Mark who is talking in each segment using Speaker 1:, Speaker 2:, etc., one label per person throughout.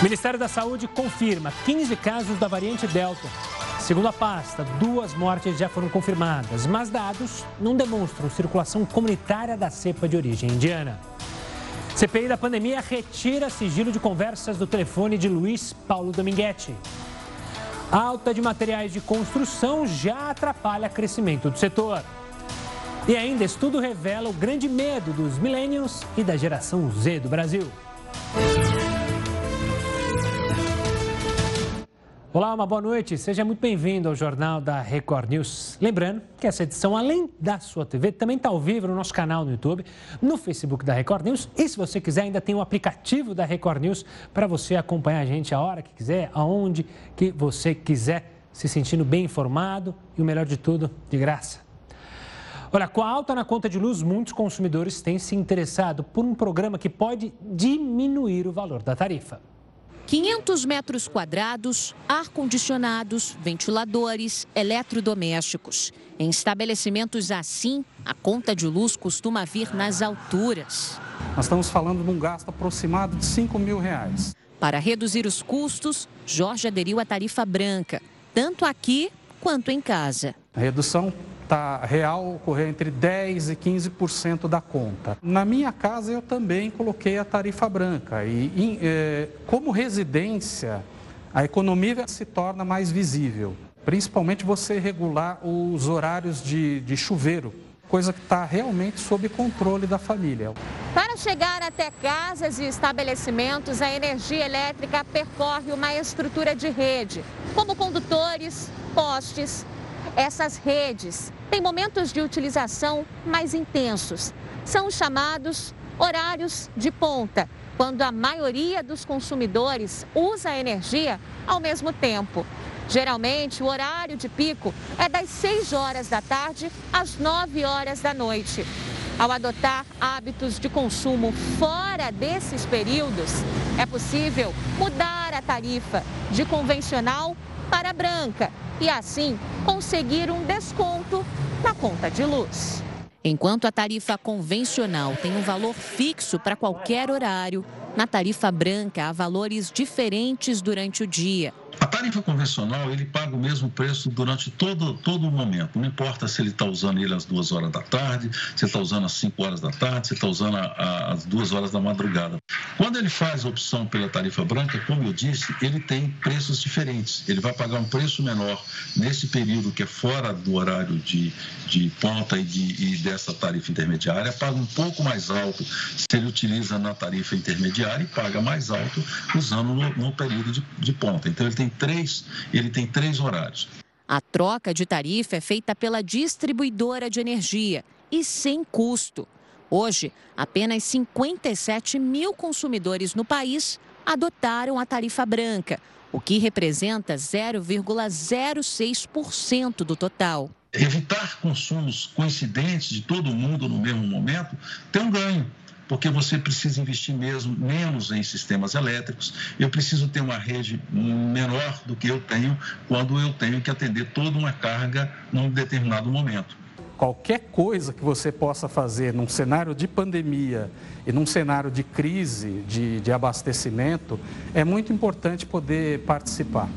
Speaker 1: O Ministério da Saúde confirma 15 casos da variante Delta. Segundo a pasta, duas mortes já foram confirmadas, mas dados não demonstram circulação comunitária da cepa de origem indiana. CPI da pandemia retira sigilo de conversas do telefone de Luiz Paulo Dominguete. Alta de materiais de construção já atrapalha crescimento do setor. E ainda, estudo revela o grande medo dos millennials e da geração Z do Brasil. Olá, uma boa noite. Seja muito bem-vindo ao Jornal da Record News. Lembrando que essa edição, além da sua TV, também está ao vivo no nosso canal no YouTube, no Facebook da Record News. E se você quiser, ainda tem o um aplicativo da Record News para você acompanhar a gente a hora que quiser, aonde que você quiser, se sentindo bem informado e o melhor de tudo, de graça. Olha, com a alta na conta de luz, muitos consumidores têm se interessado por um programa que pode diminuir o valor da tarifa.
Speaker 2: 500 metros quadrados, ar-condicionados, ventiladores, eletrodomésticos. Em estabelecimentos assim, a conta de luz costuma vir nas alturas.
Speaker 3: Nós estamos falando de um gasto aproximado de 5 mil reais.
Speaker 2: Para reduzir os custos, Jorge aderiu à tarifa branca, tanto aqui quanto em casa.
Speaker 3: A redução tá, real ocorrer entre 10% e 15% da conta. Na minha casa, eu também coloquei a tarifa branca. E, em, eh, como residência, a economia se torna mais visível. Principalmente você regular os horários de, de chuveiro, coisa que está realmente sob controle da família.
Speaker 2: Para chegar até casas e estabelecimentos, a energia elétrica percorre uma estrutura de rede, como condutores, postes, essas redes têm momentos de utilização mais intensos. São os chamados horários de ponta, quando a maioria dos consumidores usa a energia ao mesmo tempo. Geralmente, o horário de pico é das 6 horas da tarde às 9 horas da noite. Ao adotar hábitos de consumo fora desses períodos, é possível mudar a tarifa de convencional para branca e assim conseguir um desconto na conta de luz. Enquanto a tarifa convencional tem um valor fixo para qualquer horário, na tarifa branca há valores diferentes durante o dia.
Speaker 4: A tarifa convencional, ele paga o mesmo preço durante todo, todo o momento. Não importa se ele está usando ele às duas horas da tarde, se está usando às 5 horas da tarde, se está usando às duas horas da madrugada. Quando ele faz a opção pela tarifa branca, como eu disse, ele tem preços diferentes. Ele vai pagar um preço menor nesse período que é fora do horário de, de ponta e, de, e dessa tarifa intermediária, paga um pouco mais alto se ele utiliza na tarifa intermediária e paga mais alto usando no, no período de, de ponta. Então, ele tem três, ele tem três horários.
Speaker 2: A troca de tarifa é feita pela distribuidora de energia e sem custo. Hoje, apenas 57 mil consumidores no país adotaram a tarifa branca, o que representa 0,06% do total.
Speaker 4: Evitar consumos coincidentes de todo mundo no mesmo momento tem um ganho porque você precisa investir mesmo menos em sistemas elétricos. Eu preciso ter uma rede menor do que eu tenho quando eu tenho que atender toda uma carga num determinado momento.
Speaker 3: Qualquer coisa que você possa fazer num cenário de pandemia e num cenário de crise de, de abastecimento, é muito importante poder participar.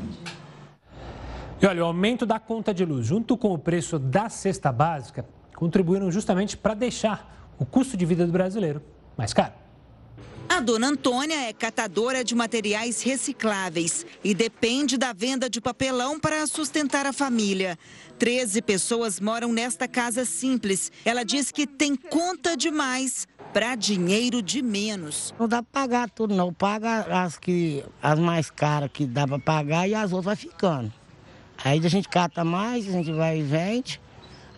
Speaker 1: E olha, o aumento da conta de luz, junto com o preço da cesta básica, contribuíram justamente para deixar o custo de vida do brasileiro mais caro.
Speaker 5: A dona Antônia é catadora de materiais recicláveis e depende da venda de papelão para sustentar a família. Treze pessoas moram nesta casa simples. Ela diz que tem conta demais para dinheiro de menos.
Speaker 6: Não dá para pagar tudo, não. Paga as, que, as mais caras que dá para pagar e as outras vai ficando. Aí a gente cata mais, a gente vai e vende.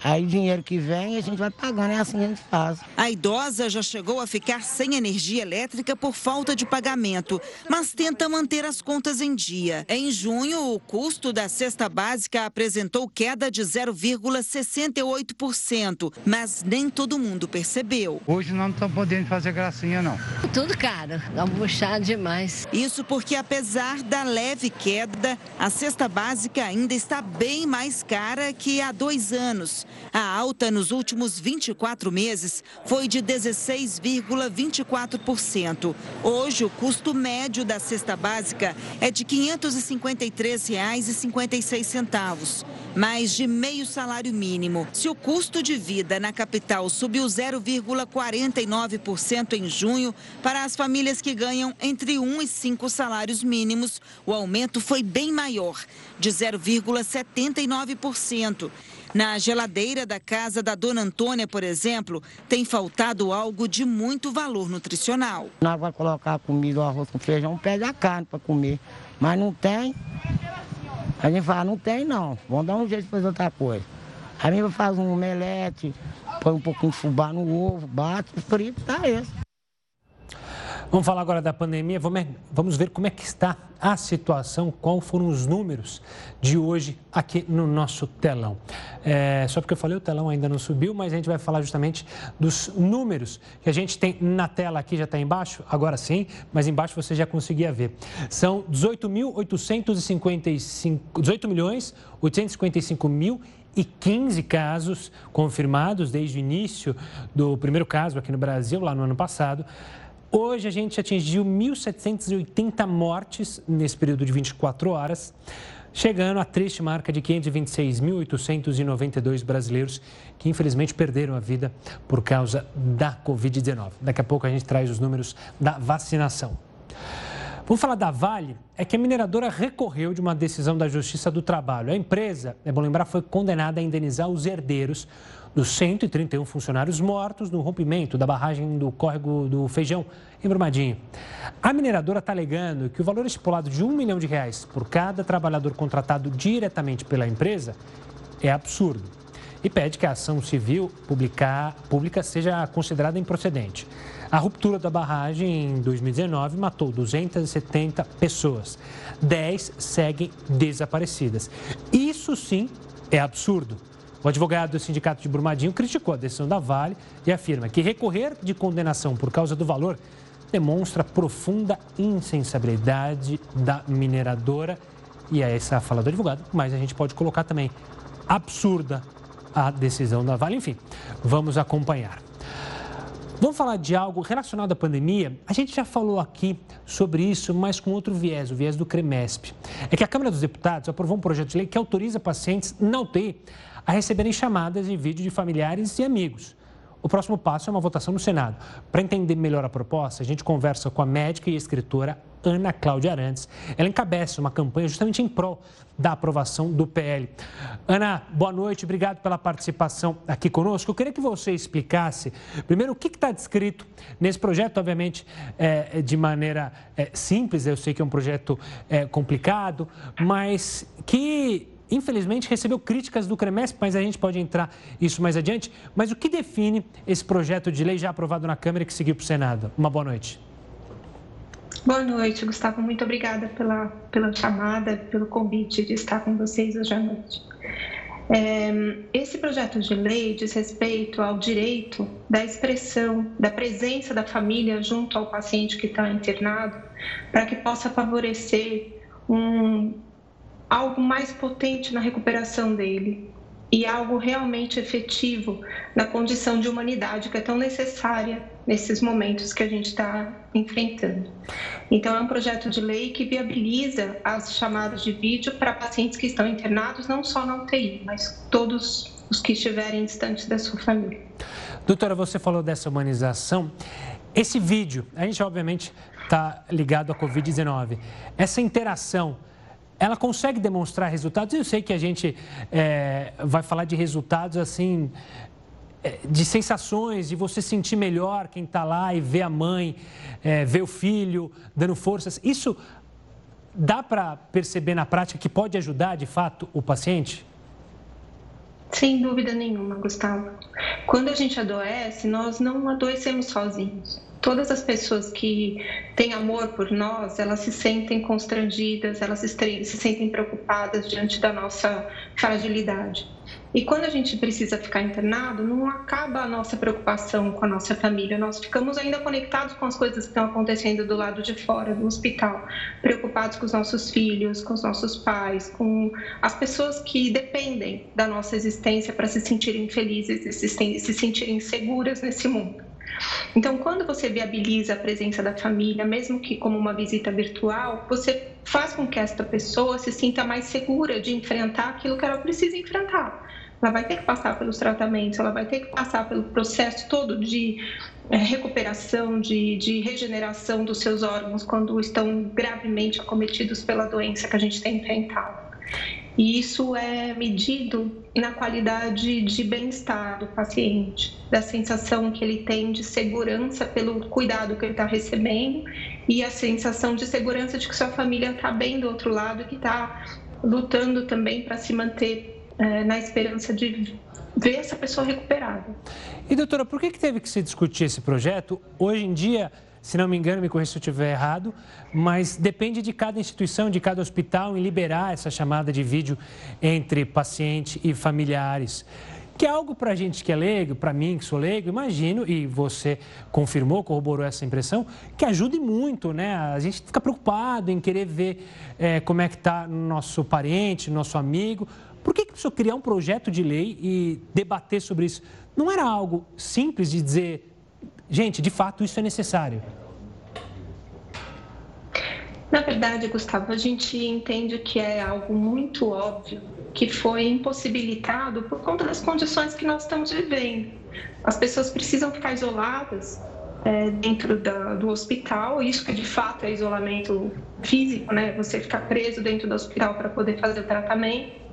Speaker 6: Aí o dinheiro que vem a gente vai pagando, é assim que a gente faz.
Speaker 5: A idosa já chegou a ficar sem energia elétrica por falta de pagamento, mas tenta manter as contas em dia. Em junho, o custo da cesta básica apresentou queda de 0,68%, mas nem todo mundo percebeu.
Speaker 7: Hoje não estamos podendo fazer gracinha, não.
Speaker 8: Tudo caro, dá puxado demais.
Speaker 5: Isso porque, apesar da leve queda, a cesta básica ainda está bem mais cara que há dois anos. A alta nos últimos 24 meses foi de 16,24%. Hoje, o custo médio da cesta básica é de R$ 553,56, mais de meio salário mínimo. Se o custo de vida na capital subiu 0,49% em junho, para as famílias que ganham entre 1 e 5 salários mínimos, o aumento foi bem maior, de 0,79%. Na geladeira da casa da dona Antônia, por exemplo, tem faltado algo de muito valor nutricional.
Speaker 6: Nós vamos colocar comida, arroz com feijão, pede a carne para comer. Mas não tem. A gente fala, não tem não. Vamos dar um jeito de fazer outra coisa. A gente faz um omelete, põe um pouquinho de fubá no ovo, bate, frito, tá isso.
Speaker 1: Vamos falar agora da pandemia. Vamos ver como é que está a situação, quais foram os números de hoje aqui no nosso telão. É, só porque eu falei, o telão ainda não subiu, mas a gente vai falar justamente dos números que a gente tem na tela aqui, já está embaixo, agora sim, mas embaixo você já conseguia ver. São 18.855, 18 milhões 855 mil e 15 casos confirmados desde o início do primeiro caso aqui no Brasil, lá no ano passado. Hoje a gente atingiu 1.780 mortes nesse período de 24 horas, chegando à triste marca de 526.892 brasileiros que infelizmente perderam a vida por causa da Covid-19. Daqui a pouco a gente traz os números da vacinação. Vamos falar da Vale, é que a mineradora recorreu de uma decisão da Justiça do Trabalho. A empresa, é bom lembrar, foi condenada a indenizar os herdeiros dos 131 funcionários mortos no rompimento da barragem do córrego do Feijão, em Brumadinho. A mineradora está alegando que o valor estipulado de um milhão de reais por cada trabalhador contratado diretamente pela empresa é absurdo e pede que a ação civil publicar, pública seja considerada improcedente. A ruptura da barragem em 2019 matou 270 pessoas. 10 seguem desaparecidas. Isso sim é absurdo. O advogado do Sindicato de Brumadinho criticou a decisão da Vale e afirma que recorrer de condenação por causa do valor demonstra profunda insensibilidade da mineradora. E é essa a fala do advogado, mas a gente pode colocar também absurda a decisão da Vale. Enfim, vamos acompanhar. Vamos falar de algo relacionado à pandemia? A gente já falou aqui sobre isso, mas com outro viés, o viés do CREMESP. É que a Câmara dos Deputados aprovou um projeto de lei que autoriza pacientes na UTI a receberem chamadas e vídeo de familiares e amigos. O próximo passo é uma votação no Senado. Para entender melhor a proposta, a gente conversa com a médica e escritora Ana Cláudia Arantes. Ela encabeça uma campanha justamente em prol da aprovação do PL. Ana, boa noite, obrigado pela participação aqui conosco. Eu queria que você explicasse, primeiro, o que está descrito nesse projeto, obviamente, é, de maneira é, simples, eu sei que é um projeto é, complicado, mas que infelizmente, recebeu críticas do CREMESP, mas a gente pode entrar isso mais adiante. Mas o que define esse projeto de lei já aprovado na Câmara e que seguiu para o Senado? Uma boa noite.
Speaker 9: Boa noite, Gustavo. Muito obrigada pela, pela chamada, pelo convite de estar com vocês hoje à noite. É, esse projeto de lei diz respeito ao direito da expressão, da presença da família junto ao paciente que está internado, para que possa favorecer um algo mais potente na recuperação dele e algo realmente efetivo na condição de humanidade que é tão necessária nesses momentos que a gente está enfrentando. Então, é um projeto de lei que viabiliza as chamadas de vídeo para pacientes que estão internados, não só na UTI, mas todos os que estiverem distantes da sua família.
Speaker 1: Doutora, você falou dessa humanização. Esse vídeo, a gente obviamente está ligado à Covid-19. Essa interação ela consegue demonstrar resultados. Eu sei que a gente é, vai falar de resultados assim, é, de sensações, de você sentir melhor quem está lá e ver a mãe, é, ver o filho dando forças. Isso dá para perceber na prática que pode ajudar de fato o paciente?
Speaker 9: Sem dúvida nenhuma, Gustavo. Quando a gente adoece, nós não adoecemos sozinhos todas as pessoas que têm amor por nós, elas se sentem constrangidas, elas se, se sentem preocupadas diante da nossa fragilidade. E quando a gente precisa ficar internado, não acaba a nossa preocupação com a nossa família. Nós ficamos ainda conectados com as coisas que estão acontecendo do lado de fora do hospital, preocupados com os nossos filhos, com os nossos pais, com as pessoas que dependem da nossa existência para se sentirem felizes e se sentirem seguras nesse mundo. Então, quando você viabiliza a presença da família, mesmo que como uma visita virtual, você faz com que esta pessoa se sinta mais segura de enfrentar aquilo que ela precisa enfrentar. Ela vai ter que passar pelos tratamentos, ela vai ter que passar pelo processo todo de é, recuperação, de, de regeneração dos seus órgãos quando estão gravemente acometidos pela doença que a gente tem enfrentado. E isso é medido na qualidade de bem-estar do paciente, da sensação que ele tem de segurança pelo cuidado que ele está recebendo e a sensação de segurança de que sua família está bem do outro lado que está lutando também para se manter é, na esperança de ver essa pessoa recuperada.
Speaker 1: E doutora, por que, que teve que se discutir esse projeto? Hoje em dia, se não me engano, me corrija se eu estiver errado, mas depende de cada instituição, de cada hospital em liberar essa chamada de vídeo entre paciente e familiares. Que é algo para a gente que é leigo, para mim que sou leigo, imagino, e você confirmou, corroborou essa impressão, que ajude muito, né? A gente fica preocupado em querer ver é, como é que está nosso parente, nosso amigo. Por que, que precisou criar um projeto de lei e debater sobre isso? Não era algo simples de dizer Gente, de fato, isso é necessário.
Speaker 9: Na verdade, Gustavo, a gente entende que é algo muito óbvio que foi impossibilitado por conta das condições que nós estamos vivendo. As pessoas precisam ficar isoladas é, dentro da, do hospital, isso que de fato é isolamento físico, né? Você ficar preso dentro do hospital para poder fazer o tratamento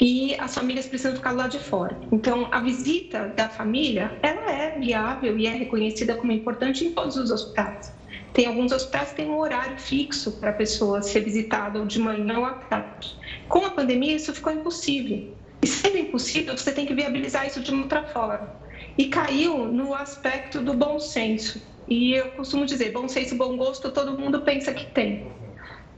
Speaker 9: e as famílias precisam ficar lá de fora. Então, a visita da família, ela é viável e é reconhecida como importante em todos os hospitais. Tem alguns hospitais que têm um horário fixo para a pessoa ser visitada, ou de manhã ou à tarde. Com a pandemia, isso ficou impossível. E sendo impossível, você tem que viabilizar isso de uma outra forma. E caiu no aspecto do bom senso. E eu costumo dizer, bom senso bom gosto todo mundo pensa que tem.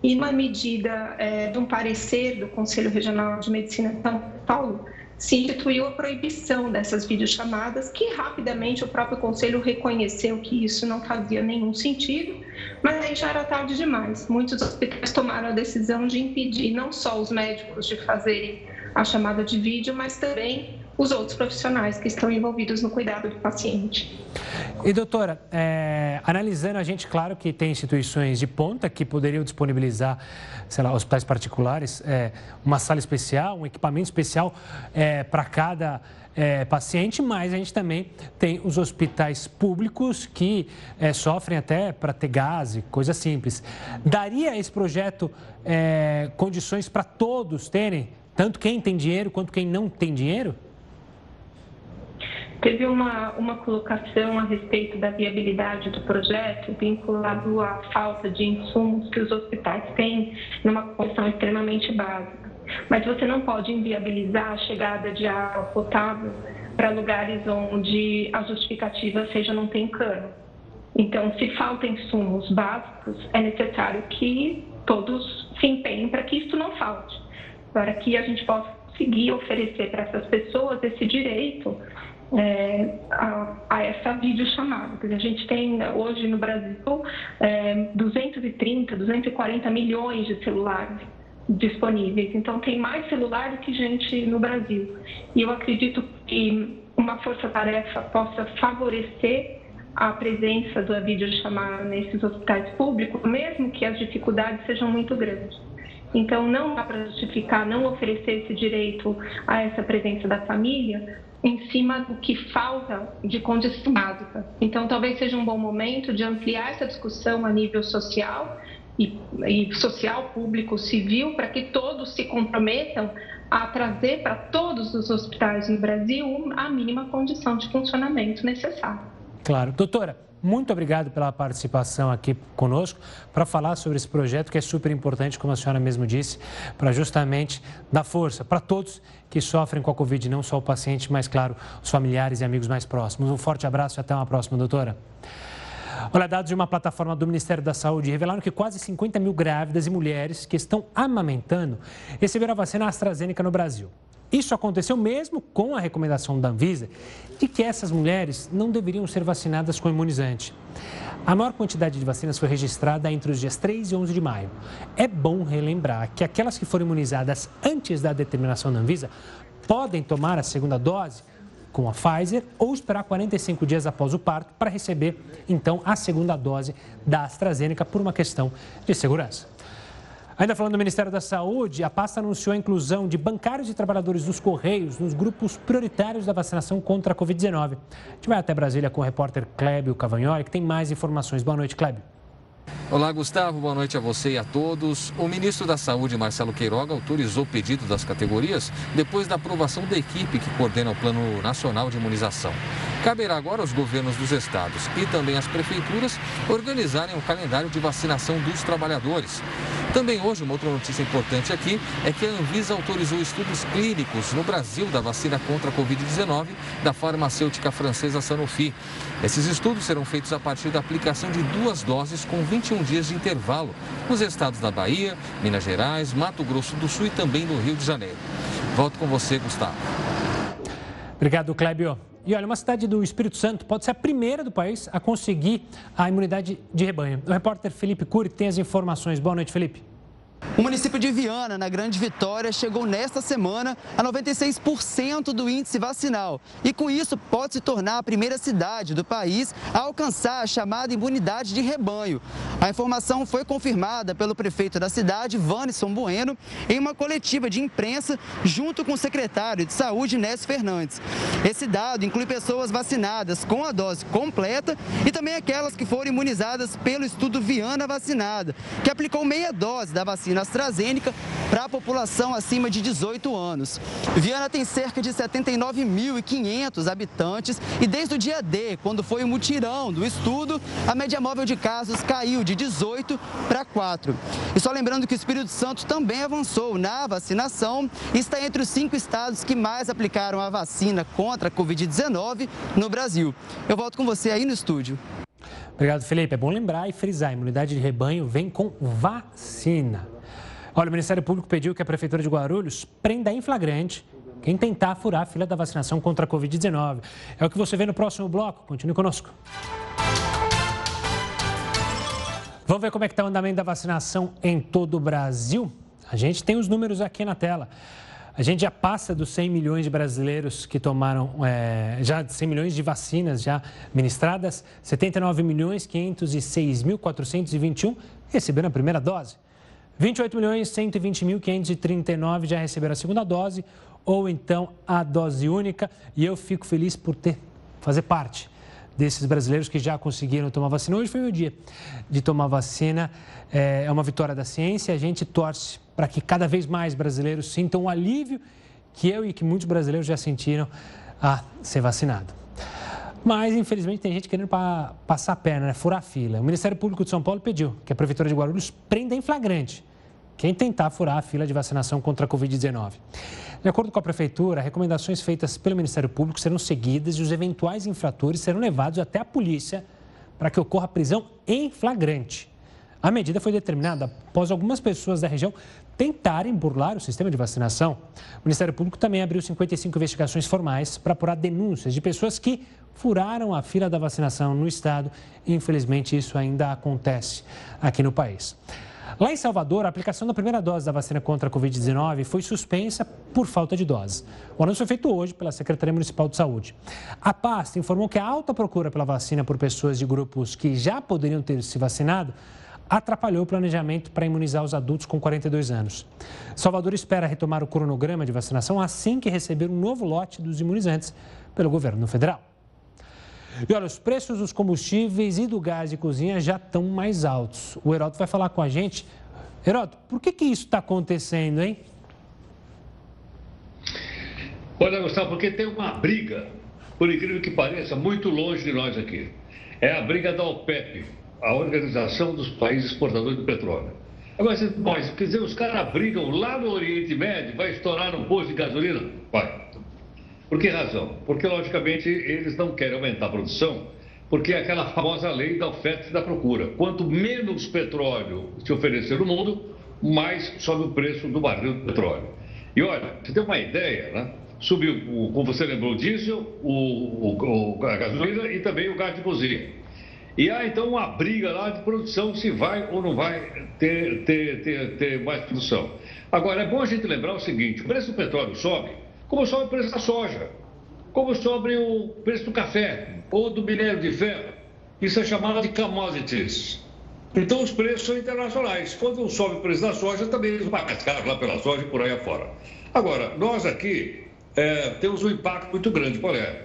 Speaker 9: E uma medida é, de um parecer do Conselho Regional de Medicina de São Paulo, se instituiu a proibição dessas videochamadas, que rapidamente o próprio Conselho reconheceu que isso não fazia nenhum sentido, mas aí já era tarde demais. Muitos hospitais tomaram a decisão de impedir não só os médicos de fazerem a chamada de vídeo, mas também os outros profissionais que estão envolvidos no cuidado do paciente.
Speaker 1: E doutora, é, analisando a gente, claro que tem instituições de ponta que poderiam disponibilizar, sei lá, hospitais particulares, é, uma sala especial, um equipamento especial é, para cada é, paciente, mas a gente também tem os hospitais públicos que é, sofrem até para ter gás e coisa simples. Daria esse projeto é, condições para todos terem, tanto quem tem dinheiro quanto quem não tem dinheiro?
Speaker 9: Teve uma, uma colocação a respeito da viabilidade do projeto vinculado à falta de insumos que os hospitais têm numa condição extremamente básica. Mas você não pode inviabilizar a chegada de água potável para lugares onde a justificativa seja não tem cano. Então, se faltam insumos básicos, é necessário que todos se empenhem para que isso não falte, para que a gente possa conseguir oferecer para essas pessoas esse direito é, a, a, essa videochamada. A gente tem hoje no Brasil é, 230, 240 milhões de celulares disponíveis. Então, tem mais celular do que gente no Brasil. E eu acredito que uma força-tarefa possa favorecer a presença da videochamada nesses hospitais públicos, mesmo que as dificuldades sejam muito grandes. Então, não dá para justificar não oferecer esse direito a essa presença da família, em cima do que falta de condição básica. Então, talvez seja um bom momento de ampliar essa discussão a nível social e, e social, público, civil, para que todos se comprometam a trazer para todos os hospitais no Brasil a mínima condição de funcionamento necessária.
Speaker 1: Claro. Doutora, muito obrigado pela participação aqui conosco para falar sobre esse projeto que é super importante, como a senhora mesmo disse, para justamente dar força para todos que sofrem com a Covid, não só o paciente, mas, claro, os familiares e amigos mais próximos. Um forte abraço e até uma próxima, doutora. Olha, dados de uma plataforma do Ministério da Saúde revelaram que quase 50 mil grávidas e mulheres que estão amamentando receberam a vacina AstraZeneca no Brasil. Isso aconteceu mesmo com a recomendação da Anvisa de que essas mulheres não deveriam ser vacinadas com imunizante. A maior quantidade de vacinas foi registrada entre os dias 3 e 11 de maio. É bom relembrar que aquelas que foram imunizadas antes da determinação da Anvisa podem tomar a segunda dose com a Pfizer ou esperar 45 dias após o parto para receber, então, a segunda dose da AstraZeneca por uma questão de segurança. Ainda falando do Ministério da Saúde, a pasta anunciou a inclusão de bancários e trabalhadores dos Correios nos grupos prioritários da vacinação contra a Covid-19. A gente vai até Brasília com o repórter Clébio Cavagnoli, que tem mais informações. Boa noite, Clébio.
Speaker 10: Olá, Gustavo. Boa noite a você e a todos. O ministro da Saúde, Marcelo Queiroga, autorizou o pedido das categorias depois da aprovação da equipe que coordena o Plano Nacional de Imunização. Caberá agora aos governos dos estados e também às prefeituras organizarem o calendário de vacinação dos trabalhadores. Também hoje, uma outra notícia importante aqui é que a Anvisa autorizou estudos clínicos no Brasil da vacina contra a Covid-19 da farmacêutica francesa Sanofi. Esses estudos serão feitos a partir da aplicação de duas doses com 21 dias de intervalo nos estados da Bahia, Minas Gerais, Mato Grosso do Sul e também no Rio de Janeiro. Volto com você, Gustavo.
Speaker 1: Obrigado, Clébio. E olha, uma cidade do Espírito Santo pode ser a primeira do país a conseguir a imunidade de rebanho. O repórter Felipe Cury tem as informações. Boa noite, Felipe.
Speaker 11: O município de Viana, na Grande Vitória, chegou nesta semana a 96% do índice vacinal e, com isso, pode se tornar a primeira cidade do país a alcançar a chamada imunidade de rebanho. A informação foi confirmada pelo prefeito da cidade, Vanisson Bueno, em uma coletiva de imprensa junto com o secretário de Saúde, Nés Fernandes. Esse dado inclui pessoas vacinadas com a dose completa e também aquelas que foram imunizadas pelo estudo Viana Vacinada, que aplicou meia dose da vacina vacina AstraZeneca para a população acima de 18 anos. Viana tem cerca de 79.500 habitantes e desde o dia D, quando foi o mutirão do estudo, a média móvel de casos caiu de 18 para 4. E só lembrando que o Espírito Santo também avançou na vacinação e está entre os cinco estados que mais aplicaram a vacina contra a Covid-19 no Brasil. Eu volto com você aí no estúdio.
Speaker 1: Obrigado, Felipe. É bom lembrar e frisar: a imunidade de rebanho vem com vacina. Olha, o Ministério Público pediu que a Prefeitura de Guarulhos prenda em flagrante quem tentar furar a fila da vacinação contra a Covid-19. É o que você vê no próximo bloco. Continue conosco. Vamos ver como é que está o andamento da vacinação em todo o Brasil? A gente tem os números aqui na tela. A gente já passa dos 100 milhões de brasileiros que tomaram, é, já 100 milhões de vacinas já ministradas, 79 milhões 506 mil 421 receberam a primeira dose. 28 milhões 120 mil 539 já receberam a segunda dose ou então a dose única. E eu fico feliz por ter fazer parte desses brasileiros que já conseguiram tomar vacina. Hoje foi meu dia de tomar vacina. É, é uma vitória da ciência. A gente torce para que cada vez mais brasileiros sintam o alívio que eu e que muitos brasileiros já sentiram a ser vacinado. Mas, infelizmente, tem gente querendo passar a perna, né? furar a fila. O Ministério Público de São Paulo pediu que a Prefeitura de Guarulhos prenda em flagrante quem tentar furar a fila de vacinação contra a Covid-19. De acordo com a Prefeitura, recomendações feitas pelo Ministério Público serão seguidas e os eventuais infratores serão levados até a polícia para que ocorra prisão em flagrante. A medida foi determinada após algumas pessoas da região tentarem burlar o sistema de vacinação. O Ministério Público também abriu 55 investigações formais para apurar denúncias de pessoas que furaram a fila da vacinação no estado. Infelizmente, isso ainda acontece aqui no país. Lá em Salvador, a aplicação da primeira dose da vacina contra a Covid-19 foi suspensa por falta de doses. O anúncio foi feito hoje pela Secretaria Municipal de Saúde. A pasta informou que a alta procura pela vacina por pessoas de grupos que já poderiam ter se vacinado atrapalhou o planejamento para imunizar os adultos com 42 anos. Salvador espera retomar o cronograma de vacinação assim que receber um novo lote dos imunizantes pelo governo federal. E olha, os preços dos combustíveis e do gás de cozinha já estão mais altos. O Heroto vai falar com a gente. Heroto, por que, que isso está acontecendo, hein?
Speaker 12: Olha, Gustavo, porque tem uma briga, por incrível que pareça, muito longe de nós aqui. É a briga da OPEP, a Organização dos Países Exportadores de Petróleo. Agora, mas, quer dizer, os caras brigam lá no Oriente Médio, vai estourar um posto de gasolina? Vai. Por que razão? Porque, logicamente, eles não querem aumentar a produção, porque é aquela famosa lei da oferta e da procura. Quanto menos petróleo se oferecer no mundo, mais sobe o preço do barril de petróleo. E olha, você tem uma ideia, né? Subiu, como você lembrou, o diesel, o, o, a gasolina e também o gás de cozinha. E há então uma briga lá de produção se vai ou não vai ter, ter, ter, ter mais produção. Agora, é bom a gente lembrar o seguinte: o preço do petróleo sobe, como sobe o preço da soja, como sobe o preço do café ou do minério de ferro. Isso é chamado de commodities. Então, os preços são internacionais. Quando sobe o preço da soja, também eles caro lá pela soja e por aí afora. Agora, nós aqui é, temos um impacto muito grande. Qual é?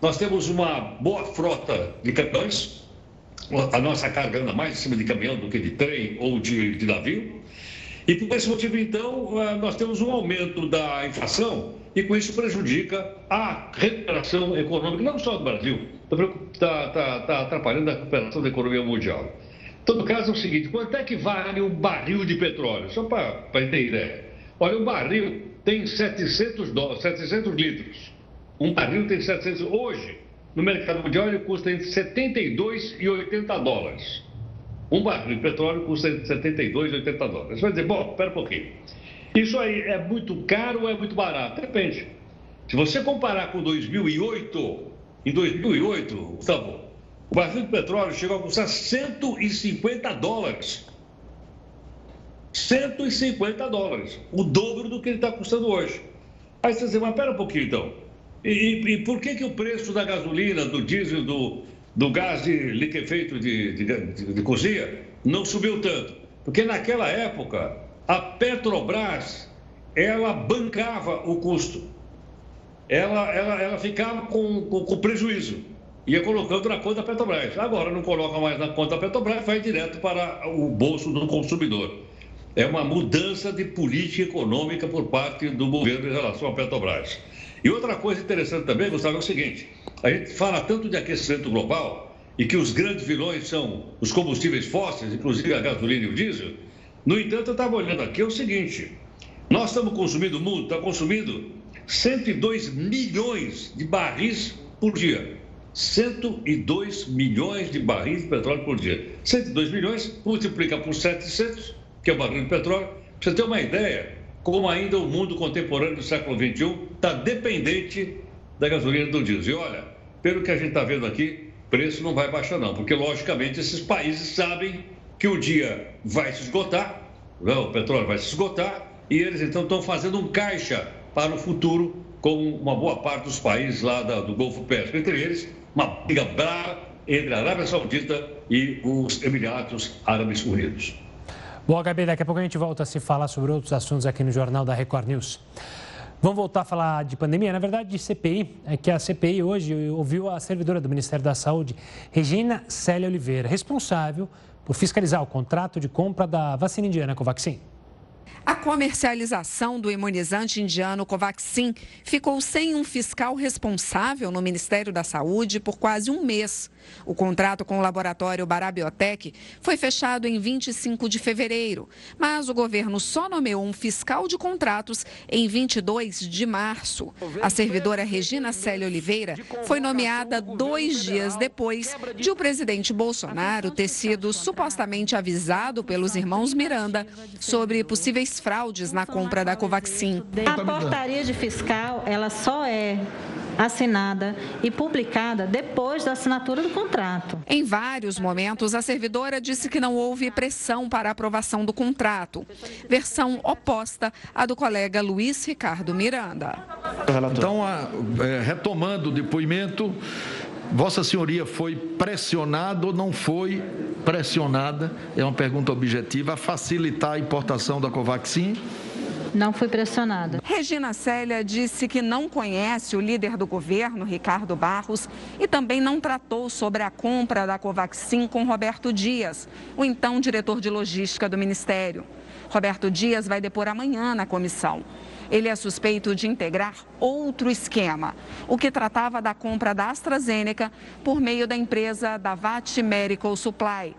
Speaker 12: Nós temos uma boa frota de caminhões. A nossa carga anda mais em cima de caminhão do que de trem ou de, de navio. E por esse motivo, então, é, nós temos um aumento da inflação e com isso prejudica a recuperação econômica, não só do Brasil, está tá, tá atrapalhando a recuperação da economia mundial. Todo caso, é o seguinte: quanto é que vale um barril de petróleo? Só para ter ideia. Olha, um barril tem 700, dólares, 700 litros. Um barril tem 700. Hoje, no mercado mundial, ele custa entre 72 e 80 dólares. Um barril de petróleo custa entre 72 e 80 dólares. Você vai dizer, bom, espera um pouquinho. Isso aí é muito caro ou é muito barato? Depende. Se você comparar com 2008, em 2008, Gustavo, o barril de petróleo chegou a custar 150 dólares. 150 dólares, o dobro do que ele está custando hoje. Aí você diz, mas pera um pouquinho então. E, e, e, por que, que o preço da gasolina, do diesel, do, do gás de liquefeito de, de, de, de cozinha não subiu tanto? Porque naquela época a Petrobras ela bancava o custo. Ela, ela, ela ficava com, com, com prejuízo. Ia colocando na conta da Petrobras. Agora não coloca mais na conta da Petrobras, vai direto para o bolso do consumidor. É uma mudança de política econômica por parte do governo em relação à Petrobras. E outra coisa interessante também, Gustavo, é o seguinte: a gente fala tanto de aquecimento global e que os grandes vilões são os combustíveis fósseis, inclusive a gasolina e o diesel. No entanto, eu estava olhando aqui é o seguinte: nós estamos consumindo, o mundo está consumindo 102 milhões de barris por dia. 102 milhões de barris de petróleo por dia. 102 milhões, multiplica por 700, que é o barril de petróleo. Para você ter uma ideia, como ainda o mundo contemporâneo do século XXI está dependente da gasolina do diesel. E olha, pelo que a gente está vendo aqui, preço não vai baixar não, porque logicamente esses países sabem que o dia vai se esgotar, né, o petróleo vai se esgotar, e eles então estão fazendo um caixa para o futuro com uma boa parte dos países lá do Golfo Pérsico, entre eles uma briga brava entre a Arábia Saudita e os Emirados Árabes Unidos.
Speaker 1: Bom, Gabi, daqui a pouco a gente volta a se falar sobre outros assuntos aqui no Jornal da Record News. Vamos voltar a falar de pandemia, na verdade de CPI, é que a CPI hoje ouviu a servidora do Ministério da Saúde, Regina Célia Oliveira, responsável por fiscalizar o contrato de compra da vacina indiana Covaxin.
Speaker 13: A comercialização do imunizante indiano Covaxin ficou sem um fiscal responsável no Ministério da Saúde por quase um mês. O contrato com o laboratório Barabiotec foi fechado em 25 de fevereiro, mas o governo só nomeou um fiscal de contratos em 22 de março. A servidora Regina Célia Oliveira foi nomeada dois dias depois de o presidente Bolsonaro ter sido supostamente avisado pelos irmãos Miranda sobre possíveis fraudes na compra da Covaxin.
Speaker 14: A portaria de fiscal, ela só é assinada e publicada depois da assinatura do contrato.
Speaker 13: Em vários momentos, a servidora disse que não houve pressão para a aprovação do contrato, versão oposta à do colega Luiz Ricardo Miranda.
Speaker 15: Então, é, retomando o depoimento, Vossa Senhoria foi pressionada ou não foi pressionada? É uma pergunta objetiva a facilitar a importação da Covaxin?
Speaker 14: Não fui pressionada.
Speaker 13: Regina Célia disse que não conhece o líder do governo, Ricardo Barros, e também não tratou sobre a compra da Covaxin com Roberto Dias, o então diretor de logística do Ministério. Roberto Dias vai depor amanhã na comissão. Ele é suspeito de integrar outro esquema, o que tratava da compra da AstraZeneca por meio da empresa Davat Medical Supply.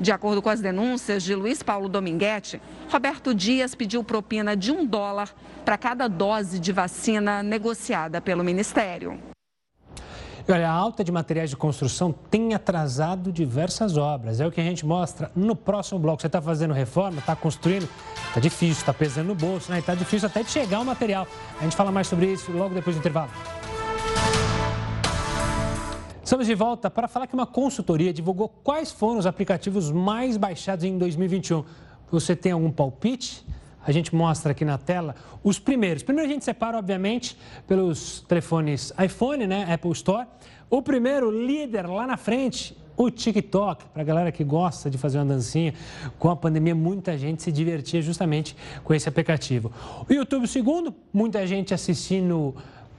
Speaker 13: De acordo com as denúncias de Luiz Paulo Dominguete, Roberto Dias pediu propina de um dólar para cada dose de vacina negociada pelo Ministério.
Speaker 1: Olha, a alta de materiais de construção tem atrasado diversas obras. É o que a gente mostra no próximo bloco. Você está fazendo reforma, está construindo? tá difícil, tá pesando no bolso, né? E tá difícil até de chegar o material. A gente fala mais sobre isso logo depois do intervalo. Estamos de volta para falar que uma consultoria divulgou quais foram os aplicativos mais baixados em 2021. Você tem algum palpite? A gente mostra aqui na tela os primeiros. Primeiro a gente separa, obviamente, pelos telefones iPhone, né? Apple Store. O primeiro líder lá na frente o TikTok, para a galera que gosta de fazer uma dancinha, com a pandemia muita gente se divertia justamente com esse aplicativo. O YouTube, segundo, muita gente assistindo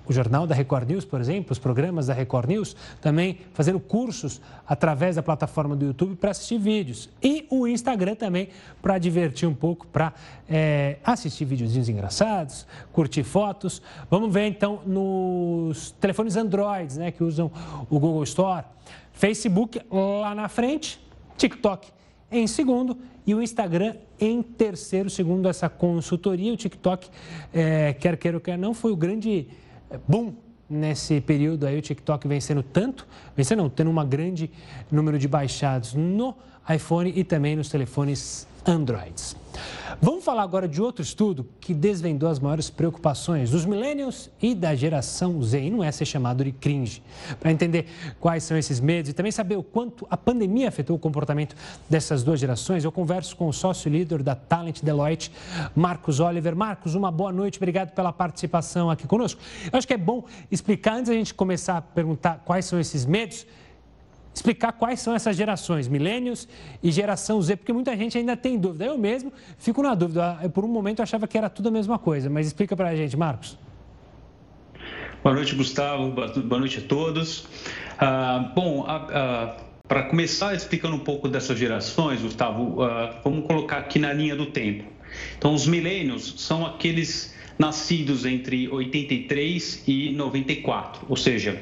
Speaker 1: o jornal da Record News, por exemplo, os programas da Record News, também fazendo cursos através da plataforma do YouTube para assistir vídeos. E o Instagram também para divertir um pouco, para é, assistir videozinhos engraçados, curtir fotos. Vamos ver então nos telefones Androids, né, que usam o Google Store. Facebook lá na frente, TikTok em segundo e o Instagram em terceiro, segundo essa consultoria. O TikTok, é, quer queira ou quer não, foi o grande boom nesse período aí o TikTok vencendo tanto, vencendo não, tendo um grande número de baixados no iPhone e também nos telefones Androids. Vamos falar agora de outro estudo que desvendou as maiores preocupações dos millennials e da geração Z, e não é ser chamado de cringe. Para entender quais são esses medos e também saber o quanto a pandemia afetou o comportamento dessas duas gerações, eu converso com o sócio-líder da Talent Deloitte, Marcos Oliver. Marcos, uma boa noite, obrigado pela participação aqui conosco. Eu acho que é bom explicar, antes da gente começar a perguntar quais são esses medos, explicar quais são essas gerações, milênios e geração Z, porque muita gente ainda tem dúvida. Eu mesmo fico na dúvida. Eu, por um momento eu achava que era tudo a mesma coisa, mas explica para a gente, Marcos.
Speaker 16: Boa noite, Gustavo. Boa noite a todos. Ah, bom, ah, para começar explicando um pouco dessas gerações, Gustavo, ah, vamos colocar aqui na linha do tempo. Então, os milênios são aqueles nascidos entre 83 e 94, ou seja,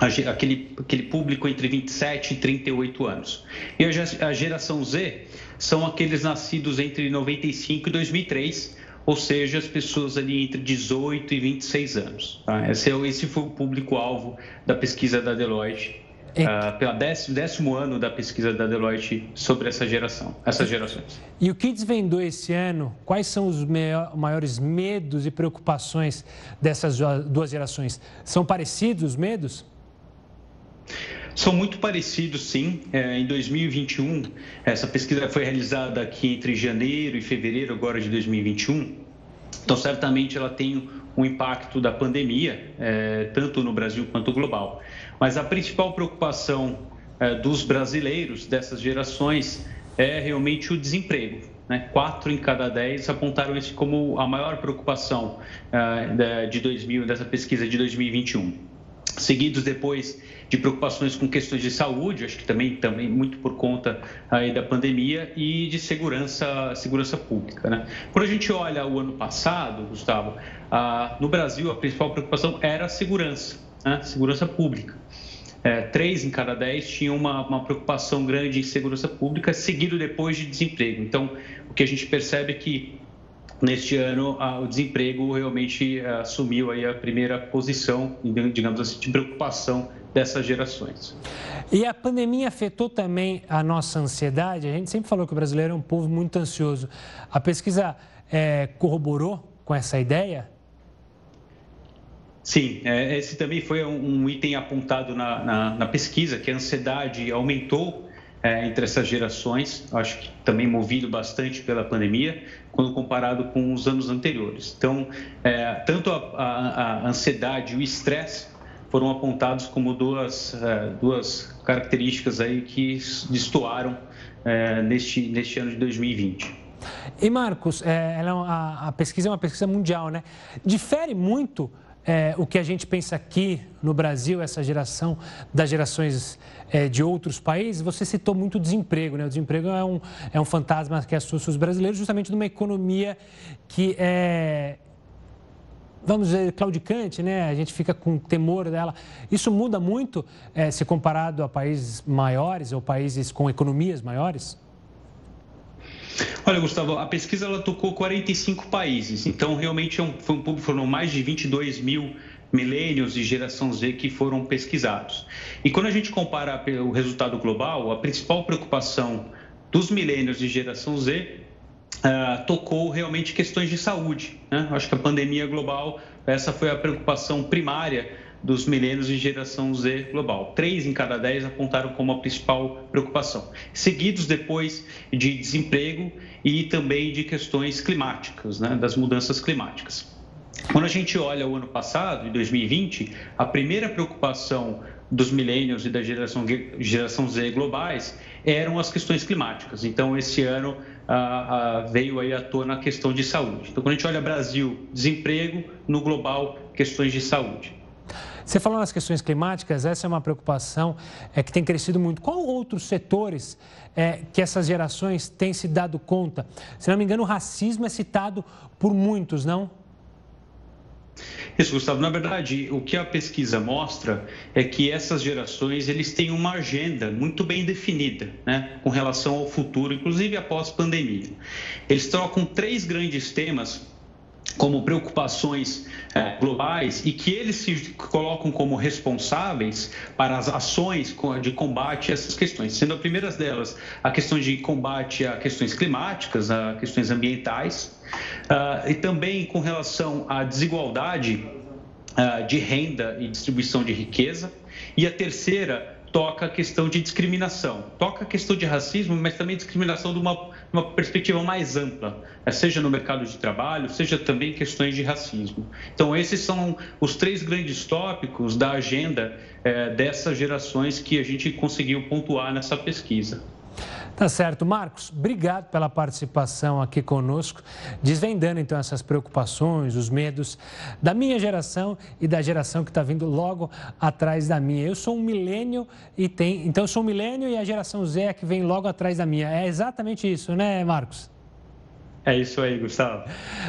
Speaker 16: aquele, aquele público entre 27 e 38 anos. E a geração Z são aqueles nascidos entre 95 e 2003, ou seja, as pessoas ali entre 18 e 26 anos. Tá? Esse, é, esse foi o público-alvo da pesquisa da Deloitte, e... uh, pelo décimo, décimo ano da pesquisa da Deloitte sobre essa geração, essas gerações.
Speaker 1: E o que desvendou esse ano? Quais são os maiores medos e preocupações dessas duas gerações? São parecidos os medos?
Speaker 16: São muito parecidos, sim. É, em 2021, essa pesquisa foi realizada aqui entre janeiro e fevereiro agora de 2021. Então, certamente ela tem um impacto da pandemia, é, tanto no Brasil quanto global. Mas a principal preocupação é, dos brasileiros dessas gerações é realmente o desemprego. Né? Quatro em cada dez apontaram isso como a maior preocupação é, de 2000, dessa pesquisa de 2021. Seguidos depois de preocupações com questões de saúde, acho que também, também muito por conta aí da pandemia e de segurança, segurança pública. Né? Quando a gente olha o ano passado, Gustavo, ah, no Brasil a principal preocupação era a segurança, né? segurança pública. É, três em cada dez tinham uma, uma preocupação grande em segurança pública, seguido depois de desemprego. Então, o que a gente percebe é que neste ano o desemprego realmente eh, assumiu aí a primeira posição, digamos assim, de preocupação dessas gerações.
Speaker 1: E a pandemia afetou também a nossa ansiedade? A gente sempre falou que o brasileiro é um povo muito ansioso. A pesquisa é, corroborou com essa ideia?
Speaker 16: Sim, é, esse também foi um item apontado na, na, na pesquisa, que a ansiedade aumentou é, entre essas gerações, acho que também movido bastante pela pandemia, quando comparado com os anos anteriores. Então, é, tanto a, a, a ansiedade e o estresse foram apontados como duas, é, duas características aí que destoaram é, neste, neste ano de 2020.
Speaker 1: E Marcos, é, é a, a, pesquisa é uma pesquisa mundial, né? Difere muito é, o que a gente pensa aqui no Brasil, essa geração das gerações é, de outros países. Você citou muito o desemprego, né? O desemprego é um, é um fantasma que assusta os brasileiros, justamente numa economia que é, vamos dizer, claudicante, né? A gente fica com temor dela. Isso muda muito é, se comparado a países maiores ou países com economias maiores?
Speaker 16: Olha, Gustavo, a pesquisa ela tocou 45 países, então realmente é um, foi um, foram mais de 22 mil milênios e geração Z que foram pesquisados. E quando a gente compara o resultado global, a principal preocupação dos milênios e geração Z uh, tocou realmente questões de saúde. Né? Acho que a pandemia global, essa foi a preocupação primária dos milênios e geração Z global. Três em cada dez apontaram como a principal preocupação, seguidos depois de desemprego e também de questões climáticas, né, das mudanças climáticas. Quando a gente olha o ano passado, em 2020, a primeira preocupação dos milênios e da geração, geração Z globais eram as questões climáticas. Então, esse ano ah, ah, veio aí à tona a questão de saúde. Então, quando a gente olha Brasil, desemprego, no global, questões de saúde.
Speaker 1: Você falou nas questões climáticas, essa é uma preocupação é, que tem crescido muito. Qual outros setores é, que essas gerações têm se dado conta? Se não me engano, o racismo é citado por muitos, não?
Speaker 16: Isso, Gustavo. Na verdade, o que a pesquisa mostra é que essas gerações eles têm uma agenda muito bem definida, né, com relação ao futuro, inclusive após pandemia. Eles trocam três grandes temas como preocupações é, globais e que eles se colocam como responsáveis para as ações de combate a essas questões, sendo a primeira delas a questão de combate a questões climáticas, a questões ambientais, uh, e também com relação à desigualdade uh, de renda e distribuição de riqueza, e a terceira toca a questão de discriminação, toca a questão de racismo, mas também discriminação de uma, uma perspectiva mais ampla, né? seja no mercado de trabalho, seja também questões de racismo. Então, esses são os três grandes tópicos da agenda é, dessas gerações que a gente conseguiu pontuar nessa pesquisa.
Speaker 1: Tá certo. Marcos, obrigado pela participação aqui conosco, desvendando então essas preocupações, os medos da minha geração e da geração que está vindo logo atrás da minha. Eu sou um milênio e tem. Então, eu sou um milênio e a geração Z é que vem logo atrás da minha. É exatamente isso, né, Marcos?
Speaker 16: É isso aí, Gustavo.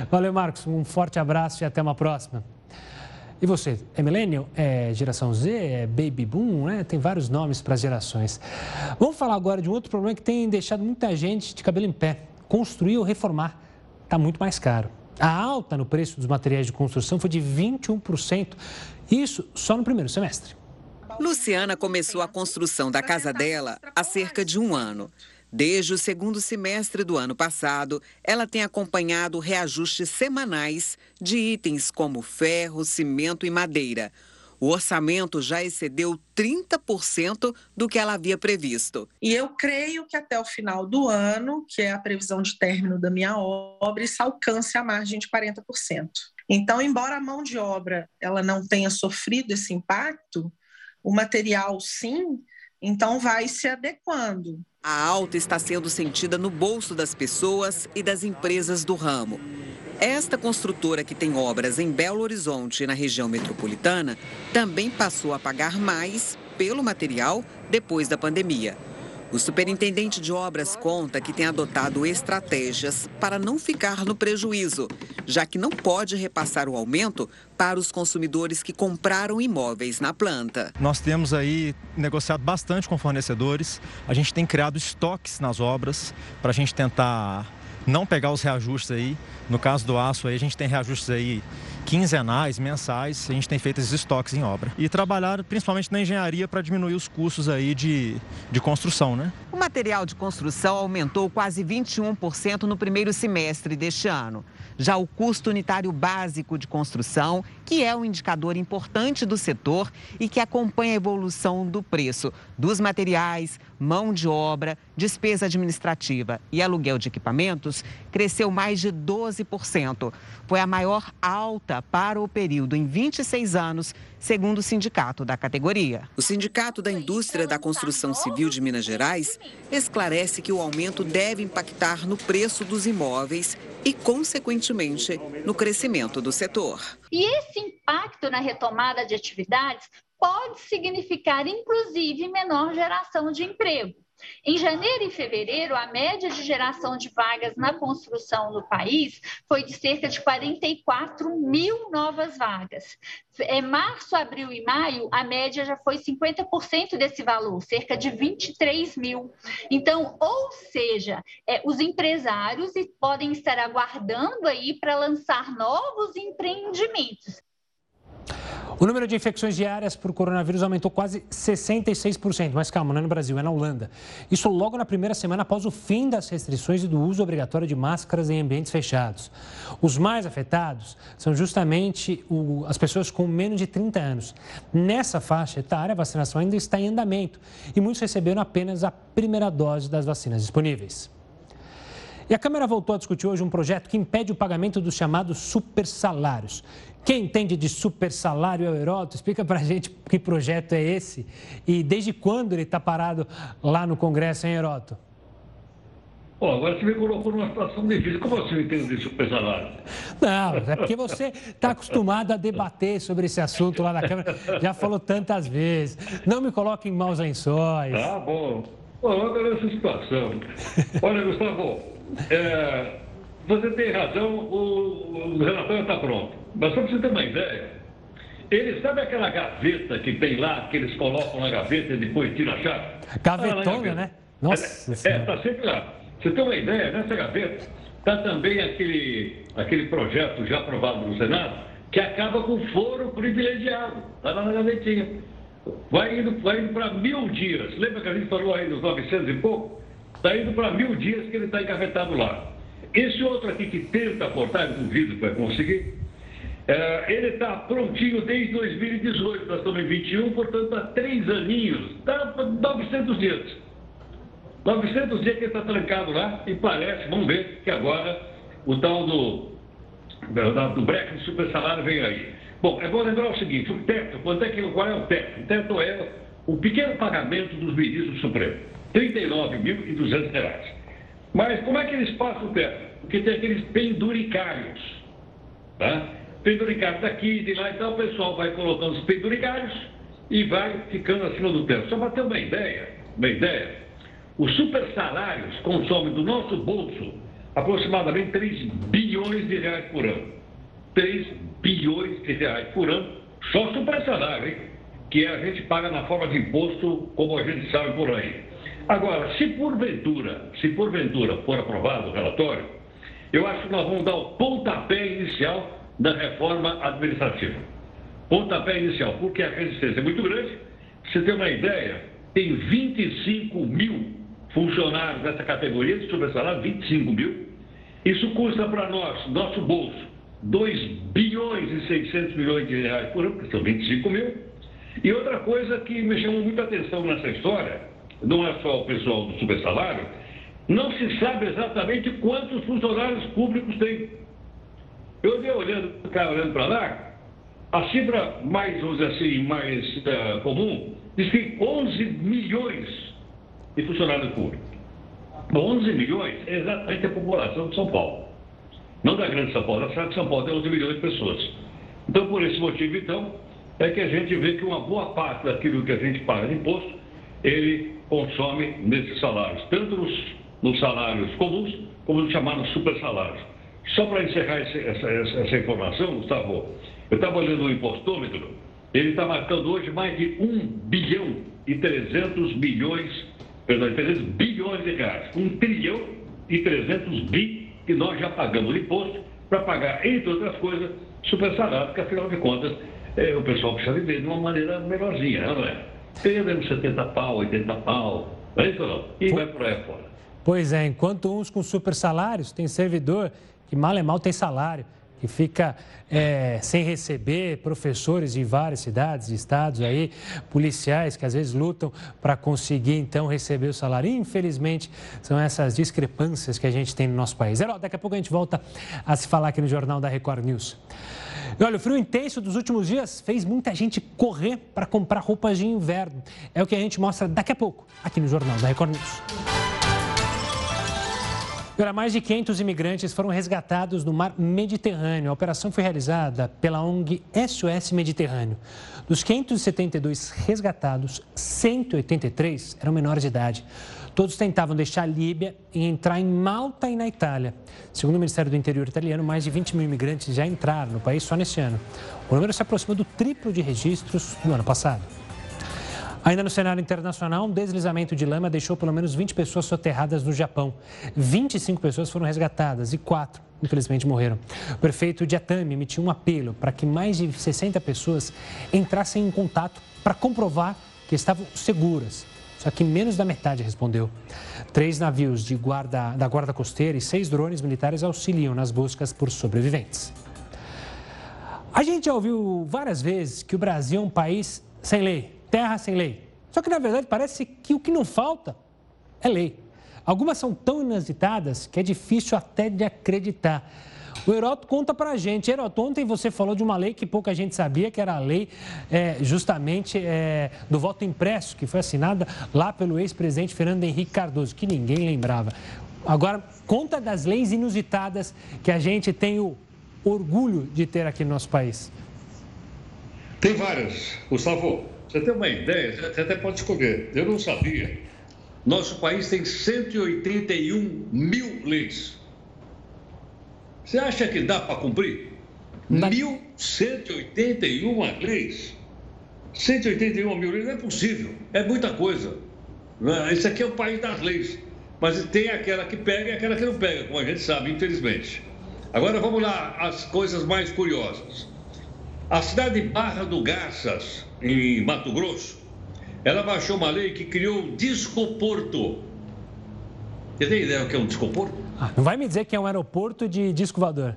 Speaker 1: Valeu, Marcos. Um forte abraço e até uma próxima. E você, é millennial? É geração Z? É baby boom? Né? Tem vários nomes para as gerações. Vamos falar agora de um outro problema que tem deixado muita gente de cabelo em pé. Construir ou reformar está muito mais caro. A alta no preço dos materiais de construção foi de 21%. Isso só no primeiro semestre.
Speaker 17: Luciana começou a construção da casa dela há cerca de um ano. Desde o segundo semestre do ano passado, ela tem acompanhado reajustes semanais de itens como ferro, cimento e madeira. O orçamento já excedeu 30% do que ela havia previsto.
Speaker 18: E eu creio que até o final do ano, que é a previsão de término da minha obra, isso alcance a margem de 40%. Então, embora a mão de obra ela não tenha sofrido esse impacto, o material sim, então vai se adequando.
Speaker 17: A alta está sendo sentida no bolso das pessoas e das empresas do ramo. Esta construtora, que tem obras em Belo Horizonte e na região metropolitana, também passou a pagar mais pelo material depois da pandemia. O superintendente de obras conta que tem adotado estratégias para não ficar no prejuízo, já que não pode repassar o aumento para os consumidores que compraram imóveis na planta.
Speaker 19: Nós temos aí negociado bastante com fornecedores, a gente tem criado estoques nas obras para a gente tentar não pegar os reajustes aí. No caso do aço aí, a gente tem reajustes aí quinzenais, mensais, a gente tem feito esses estoques em obra. E trabalhar principalmente na engenharia para diminuir os custos aí de, de construção, né?
Speaker 17: O material de construção aumentou quase 21% no primeiro semestre deste ano. Já o custo unitário básico de construção, que é um indicador importante do setor e que acompanha a evolução do preço dos materiais, mão de obra, despesa administrativa e aluguel de equipamentos, cresceu mais de 12%. Foi a maior alta para o período em 26 anos, segundo o sindicato da categoria. O Sindicato da Indústria da Construção Civil de Minas Gerais esclarece que o aumento deve impactar no preço dos imóveis e, consequentemente, no crescimento do setor.
Speaker 20: E esse impacto na retomada de atividades pode significar, inclusive, menor geração de emprego. Em janeiro e fevereiro, a média de geração de vagas na construção no país foi de cerca de 44 mil novas vagas. Em março, abril e maio, a média já foi 50% desse valor, cerca de 23 mil. Então, ou seja, é, os empresários podem estar aguardando aí para lançar novos empreendimentos.
Speaker 1: O número de infecções diárias por coronavírus aumentou quase 66%, mas calma, não é no Brasil, é na Holanda. Isso logo na primeira semana após o fim das restrições e do uso obrigatório de máscaras em ambientes fechados. Os mais afetados são justamente o, as pessoas com menos de 30 anos. Nessa faixa etária, a vacinação ainda está em andamento e muitos receberam apenas a primeira dose das vacinas disponíveis. E a Câmara voltou a discutir hoje um projeto que impede o pagamento dos chamados supersalários. Quem entende de super salário é o Heroto? Explica para a gente que projeto é esse e desde quando ele está parado lá no Congresso, hein, Heroto?
Speaker 12: Bom, agora você me colocou numa situação difícil. Como você entende de super salário?
Speaker 1: Não, é porque você está acostumado a debater sobre esse assunto lá na Câmara. Já falou tantas vezes. Não me coloque em maus lençóis.
Speaker 12: Ah, bom. Bom, agora nessa situação. Olha, Gustavo, é, você tem razão, o, o relatório está pronto. Mas só para você ter uma ideia, ele sabe aquela gaveta que tem lá, que eles colocam na gaveta e depois tiram a chave?
Speaker 1: Gavetona, ah, né?
Speaker 12: Nossa É, está sempre lá. Você tem uma ideia, nessa gaveta está também aquele, aquele projeto já aprovado no Senado, que acaba com foro privilegiado. Está lá na gavetinha. Vai indo, vai indo para mil dias. Lembra que a gente falou aí dos 900 e pouco? Está indo para mil dias que ele está engavetado lá. Esse outro aqui que tenta cortar, duvido que vai conseguir, é, ele está prontinho desde 2018, nós estamos em 21, portanto, há três aninhos, dá 900 dias. 900 dias que ele está trancado lá e parece, vamos ver, que agora o tal do, do, do break de super salário vem aí. Bom, é bom lembrar o seguinte, o teto, quanto é que, qual é o teto? O teto é o pequeno pagamento dos ministros do Supremo, R$ 39.200. Mas como é que eles passam o teto? Porque tem aqueles penduricários. Tá? Penduricários daqui, de lá, então o pessoal vai colocando os penduricários e vai ficando acima do teto. Só para ter uma ideia, uma ideia, os super salários consomem do nosso bolso aproximadamente 3 bilhões de reais por ano. 3 bilhões de reais por ano, só super salário, hein? Que a gente paga na forma de imposto, como a gente sabe por aí. Agora, se porventura, se porventura for aprovado o relatório, eu acho que nós vamos dar o pontapé inicial da reforma administrativa. Pontapé inicial, porque a resistência é muito grande. Você tem uma ideia, tem 25 mil funcionários dessa categoria de sobressalário, 25 mil. Isso custa para nós, nosso bolso, 2 bilhões e 600 milhões de reais por ano, que são 25 mil. E outra coisa que me chamou muita atenção nessa história não é só o pessoal do supersalário, não se sabe exatamente quantos funcionários públicos tem. Eu andei olhando, cara olhando para lá, a cifra mais, vamos dizer assim, mais uh, comum diz que 11 milhões de funcionários públicos. 11 milhões é exatamente a população de São Paulo. Não da grande São Paulo, da cidade de São Paulo tem 11 milhões de pessoas. Então, por esse motivo, então, é que a gente vê que uma boa parte daquilo que a gente paga de imposto, ele consome nesses salários, tanto nos, nos salários comuns como nos chamados super salários. Só para encerrar esse, essa, essa, essa, informação, Gustavo, eu estava olhando o impostômetro, ele está marcando hoje mais de 1 bilhão e 300 milhões, perdão, 300 bilhões de reais. 1 trilhão e 300 bi que nós já pagamos de imposto para pagar, entre outras coisas, super salário, que afinal de contas é, o pessoal precisa viver de uma maneira melhorzinha, não é? Perdemos 70 pau, 80 pau, não é isso não? E vai por aí fora.
Speaker 1: Pois é, enquanto uns com super salários, tem servidor que mal é mal tem salário, que fica é, sem receber, professores de várias cidades e estados aí, policiais que às vezes lutam para conseguir então receber o salário. Infelizmente, são essas discrepâncias que a gente tem no nosso país. Herói, daqui a pouco a gente volta a se falar aqui no Jornal da Record News. E olha, o frio intenso dos últimos dias fez muita gente correr para comprar roupas de inverno. É o que a gente mostra daqui a pouco, aqui no Jornal da Record News. Agora, mais de 500 imigrantes foram resgatados no mar Mediterrâneo. A operação foi realizada pela ONG SOS Mediterrâneo. Dos 572 resgatados, 183 eram menores de idade. Todos tentavam deixar a Líbia e entrar em Malta e na Itália. Segundo o Ministério do Interior italiano, mais de 20 mil imigrantes já entraram no país só nesse ano. O número se aproxima do triplo de registros do ano passado. Ainda no cenário internacional, um deslizamento de lama deixou pelo menos 20 pessoas soterradas no Japão. 25 pessoas foram resgatadas e quatro, infelizmente, morreram. O prefeito de Atami emitiu um apelo para que mais de 60 pessoas entrassem em contato para comprovar que estavam seguras. Só que menos da metade respondeu. Três navios de guarda, da Guarda Costeira e seis drones militares auxiliam nas buscas por sobreviventes. A gente já ouviu várias vezes que o Brasil é um país sem lei, terra sem lei. Só que, na verdade, parece que o que não falta é lei. Algumas são tão inusitadas que é difícil até de acreditar. O Heroto conta para a gente. Heroto, ontem você falou de uma lei que pouca gente sabia, que era a lei é, justamente é, do voto impresso, que foi assinada lá pelo ex-presidente Fernando Henrique Cardoso, que ninguém lembrava. Agora, conta das leis inusitadas que a gente tem o orgulho de ter aqui no nosso país.
Speaker 12: Tem várias. Gustavo, você tem uma ideia, você até pode escolher. Eu não sabia. Nosso país tem 181 mil leis. Você acha que dá para cumprir? Dá. 1.181 leis. 181 mil leis não é possível. É muita coisa. Esse aqui é o país das leis. Mas tem aquela que pega e aquela que não pega, como a gente sabe, infelizmente. Agora vamos lá, as coisas mais curiosas. A cidade de Barra do Garças, em Mato Grosso, ela baixou uma lei que criou o discoporto. Você tem ideia do que é um discoporto?
Speaker 1: Ah, não vai me dizer que é um aeroporto de disco voador.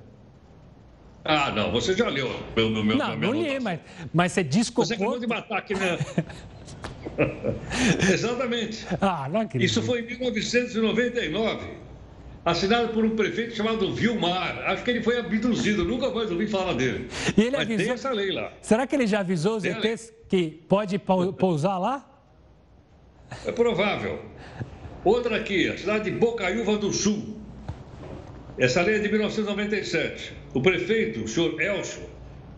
Speaker 12: Ah, não, você já leu meu, meu, meu
Speaker 1: Não, não li, mas, mas você discoporto...
Speaker 12: Você acabou de matar aqui, né? Exatamente.
Speaker 1: Ah, não acredito.
Speaker 12: Isso foi em 1999, assinado por um prefeito chamado Vilmar. Acho que ele foi abduzido, nunca mais ouvi falar dele.
Speaker 1: E ele
Speaker 12: Mas
Speaker 1: avisou...
Speaker 12: tem essa lei lá.
Speaker 1: Será que ele já avisou os ETs que pode pousar lá?
Speaker 12: É provável. Outra aqui, a cidade de Bocaiúva do Sul. Essa lei é de 1997. O prefeito, o senhor Elcio,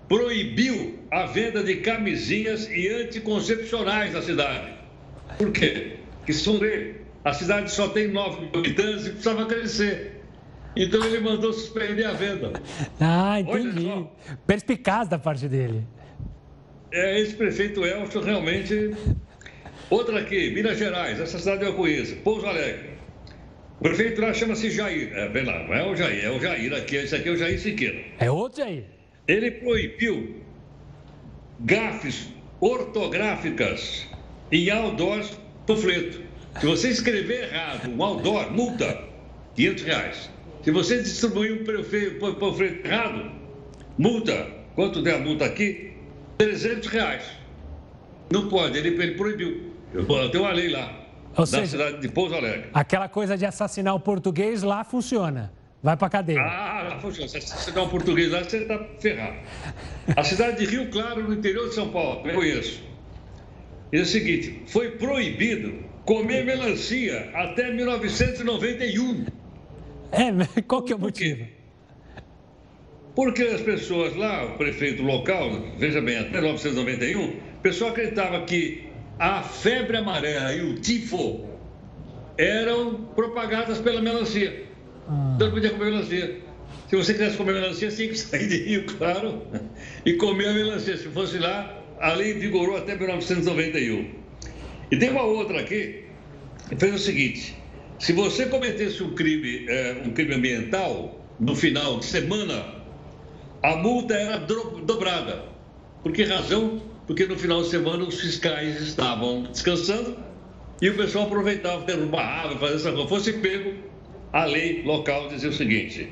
Speaker 12: proibiu a venda de camisinhas e anticoncepcionais na cidade. Por quê? Que são dele. A cidade só tem 9 mil habitantes e precisava crescer. Então ele mandou suspender a venda.
Speaker 1: Ah, entendi. Perspicaz da parte dele.
Speaker 12: É, esse prefeito Elcio realmente. Outra aqui, Minas Gerais, essa cidade eu conheço, Pouso Alegre. O prefeito lá chama-se Jair. É, bem lá, não é o Jair, é o Jair aqui. Esse aqui é o Jair Siqueira.
Speaker 1: É outro Jair.
Speaker 12: Ele proibiu gafes ortográficas em outdoors panfleto. Se você escrever errado um outdoor, multa 500 reais. Se você distribuir um panfleto errado, multa. Quanto der a multa aqui? 300 reais. Não pode, ele, ele proibiu. Tem uma lei lá.
Speaker 1: Ou
Speaker 12: da
Speaker 1: seja,
Speaker 12: cidade de Pouso Alegre.
Speaker 1: Aquela coisa de assassinar o português lá funciona. Vai pra cadeia.
Speaker 12: Ah, funciona. Se dá um português lá, você está ferrado. A cidade de Rio Claro, no interior de São Paulo, eu conheço. É o seguinte: foi proibido comer melancia até 1991.
Speaker 1: É, qual que é o motivo?
Speaker 12: Porque as pessoas lá, o prefeito local, veja bem, até 1991, o pessoal acreditava que a febre amarela e o tifo eram propagadas pela melancia.
Speaker 1: Ah.
Speaker 12: Então não podia comer melancia. Se você quisesse comer melancia, tinha que sair de Rio Claro e comer a melancia. Se fosse lá, a lei vigorou até 1991. E tem uma outra aqui que fez o seguinte: se você cometesse um crime, é, um crime ambiental no final de semana, a multa era dobrada. Por que razão? Porque no final de semana os fiscais estavam descansando e o pessoal aproveitava derrubar árvore, fazer essa coisa. Fosse pego, a lei local dizia o seguinte: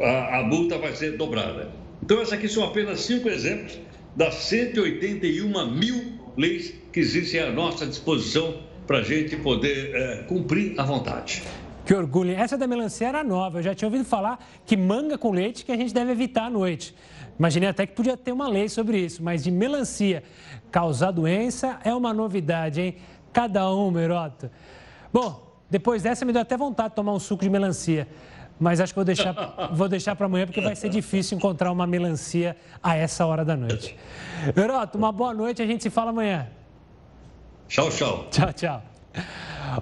Speaker 12: a, a multa vai ser dobrada. Então, essas aqui são apenas cinco exemplos das 181 mil leis que existem à nossa disposição para a gente poder é, cumprir à vontade.
Speaker 1: Que orgulho. Essa da melancia era nova. Eu já tinha ouvido falar que manga com leite que a gente deve evitar à noite. Imaginei até que podia ter uma lei sobre isso, mas de melancia causar doença é uma novidade, hein? Cada um, Meroto. Bom, depois dessa me deu até vontade de tomar um suco de melancia. Mas acho que vou deixar, vou deixar para amanhã, porque vai ser difícil encontrar uma melancia a essa hora da noite. Meroto, uma boa noite, a gente se fala amanhã.
Speaker 12: Tchau, tchau.
Speaker 1: Tchau, tchau.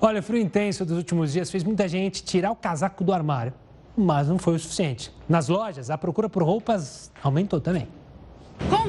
Speaker 1: Olha, o frio intenso dos últimos dias fez muita gente tirar o casaco do armário, mas não foi o suficiente. Nas lojas, a procura por roupas aumentou também.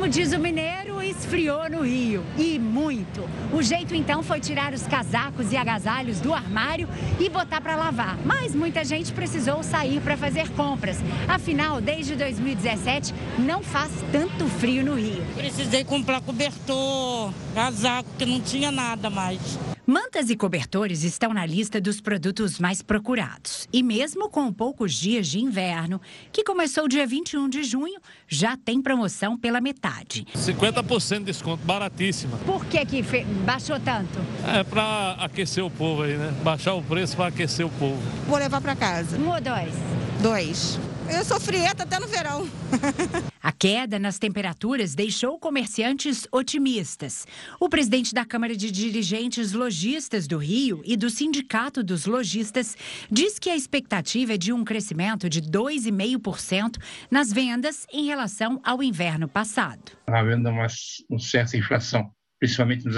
Speaker 21: Como diz o mineiro, esfriou no Rio. E muito. O jeito então foi tirar os casacos e agasalhos do armário e botar para lavar. Mas muita gente precisou sair para fazer compras. Afinal, desde 2017, não faz tanto frio no Rio.
Speaker 22: Precisei comprar cobertor, casaco, que não tinha nada mais.
Speaker 21: Mantas e cobertores estão na lista dos produtos mais procurados. E mesmo com poucos dias de inverno, que começou dia 21 de junho, já tem promoção pela metade.
Speaker 23: 50% de desconto, baratíssima.
Speaker 21: Por que, que baixou tanto?
Speaker 23: É para aquecer o povo aí, né? Baixar o preço para aquecer o povo.
Speaker 24: Vou levar para casa.
Speaker 21: Um ou dois?
Speaker 24: Dois. Eu sou frieta até no verão.
Speaker 21: A queda nas temperaturas deixou comerciantes otimistas. O presidente da Câmara de Dirigentes Logistas do Rio e do Sindicato dos Lojistas diz que a expectativa é de um crescimento de 2,5% nas vendas em relação ao inverno passado.
Speaker 25: Havendo uma, uma certa inflação, principalmente nos,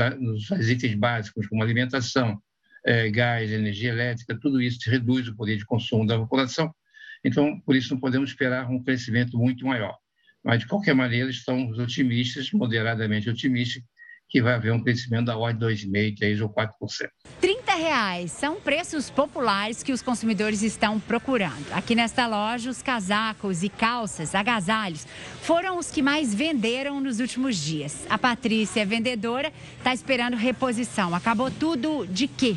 Speaker 25: nos itens básicos, como alimentação, é, gás, energia elétrica, tudo isso reduz o poder de consumo da população então, por isso, não podemos esperar um crescimento muito maior. Mas, de qualquer maneira, estamos otimistas, moderadamente otimistas, que vai haver um crescimento da ordem de 2,5%, 3% ou 4%.
Speaker 21: 30 reais são preços populares que os consumidores estão procurando. Aqui nesta loja, os casacos e calças, agasalhos, foram os que mais venderam nos últimos dias. A Patrícia, vendedora, está esperando reposição. Acabou tudo de quê?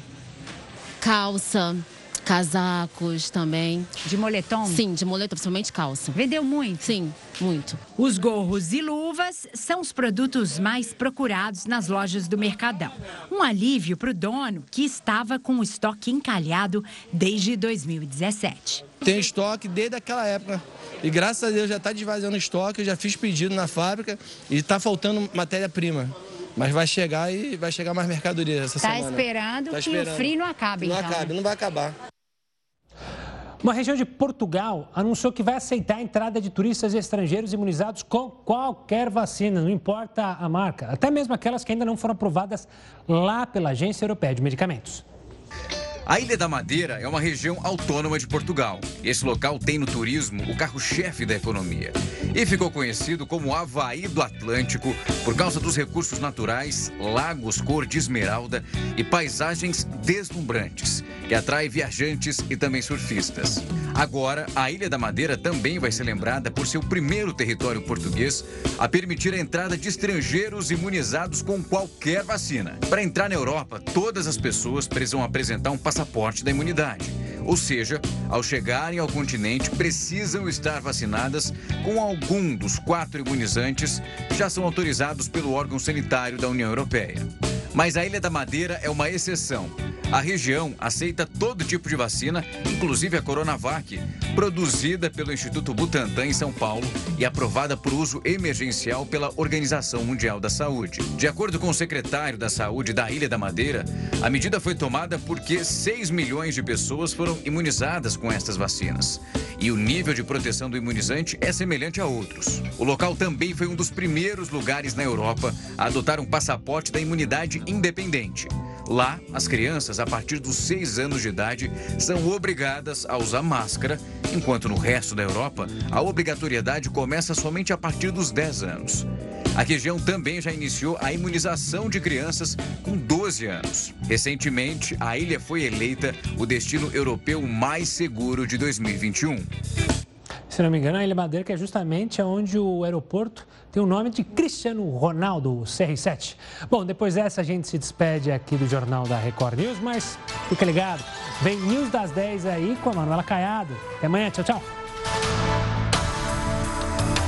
Speaker 26: Calça, casacos também.
Speaker 21: De moletom?
Speaker 26: Sim, de moletom, principalmente calça.
Speaker 21: Vendeu muito?
Speaker 26: Sim, muito.
Speaker 21: Os gorros e luvas são os produtos mais procurados nas lojas do Mercadão. Um alívio para o dono que estava com o estoque encalhado desde 2017.
Speaker 27: Tem estoque desde aquela época. E graças a Deus já está desvaziando o estoque, eu já fiz pedido na fábrica e está faltando matéria-prima. Mas vai chegar e vai chegar mais mercadoria essa
Speaker 21: tá
Speaker 27: semana.
Speaker 21: Esperando tá esperando que o frio não acabe,
Speaker 27: não
Speaker 21: então.
Speaker 27: Não acabe, não vai acabar.
Speaker 1: Uma região de Portugal anunciou que vai aceitar a entrada de turistas estrangeiros imunizados com qualquer vacina, não importa a marca, até mesmo aquelas que ainda não foram aprovadas lá pela Agência Europeia de Medicamentos.
Speaker 28: A Ilha da Madeira é uma região autônoma de Portugal. Esse local tem no turismo o carro-chefe da economia. E ficou conhecido como Havaí do Atlântico por causa dos recursos naturais, lagos cor de esmeralda e paisagens deslumbrantes, que atrai viajantes e também surfistas. Agora, a Ilha da Madeira também vai ser lembrada por ser o primeiro território português a permitir a entrada de estrangeiros imunizados com qualquer vacina. Para entrar na Europa, todas as pessoas precisam apresentar um passaporte passaporte da imunidade. Ou seja, ao chegarem ao continente, precisam estar vacinadas com algum dos quatro imunizantes já são autorizados pelo órgão sanitário da União Europeia. Mas a Ilha da Madeira é uma exceção. A região aceita todo tipo de vacina, inclusive a Coronavac, produzida pelo Instituto Butantan em São Paulo e aprovada por uso emergencial pela Organização Mundial da Saúde. De acordo com o secretário da Saúde da Ilha da Madeira, a medida foi tomada porque 6 milhões de pessoas foram imunizadas com estas vacinas. E o nível de proteção do imunizante é semelhante a outros. O local também foi um dos primeiros lugares na Europa a adotar um passaporte da imunidade independente. Lá, as crianças a partir dos 6 anos de idade são obrigadas a usar máscara, enquanto no resto da Europa a obrigatoriedade começa somente a partir dos 10 anos. A região também já iniciou a imunização de crianças com 12 anos. Recentemente, a ilha foi eleita o destino europeu mais seguro de 2021.
Speaker 1: Se não me engano, a Ilha Madeira que é justamente onde o aeroporto tem o nome de Cristiano Ronaldo, CR7. Bom, depois dessa a gente se despede aqui do Jornal da Record News, mas fica ligado, vem News das 10 aí com a Manuela Caiado. Até amanhã, tchau, tchau.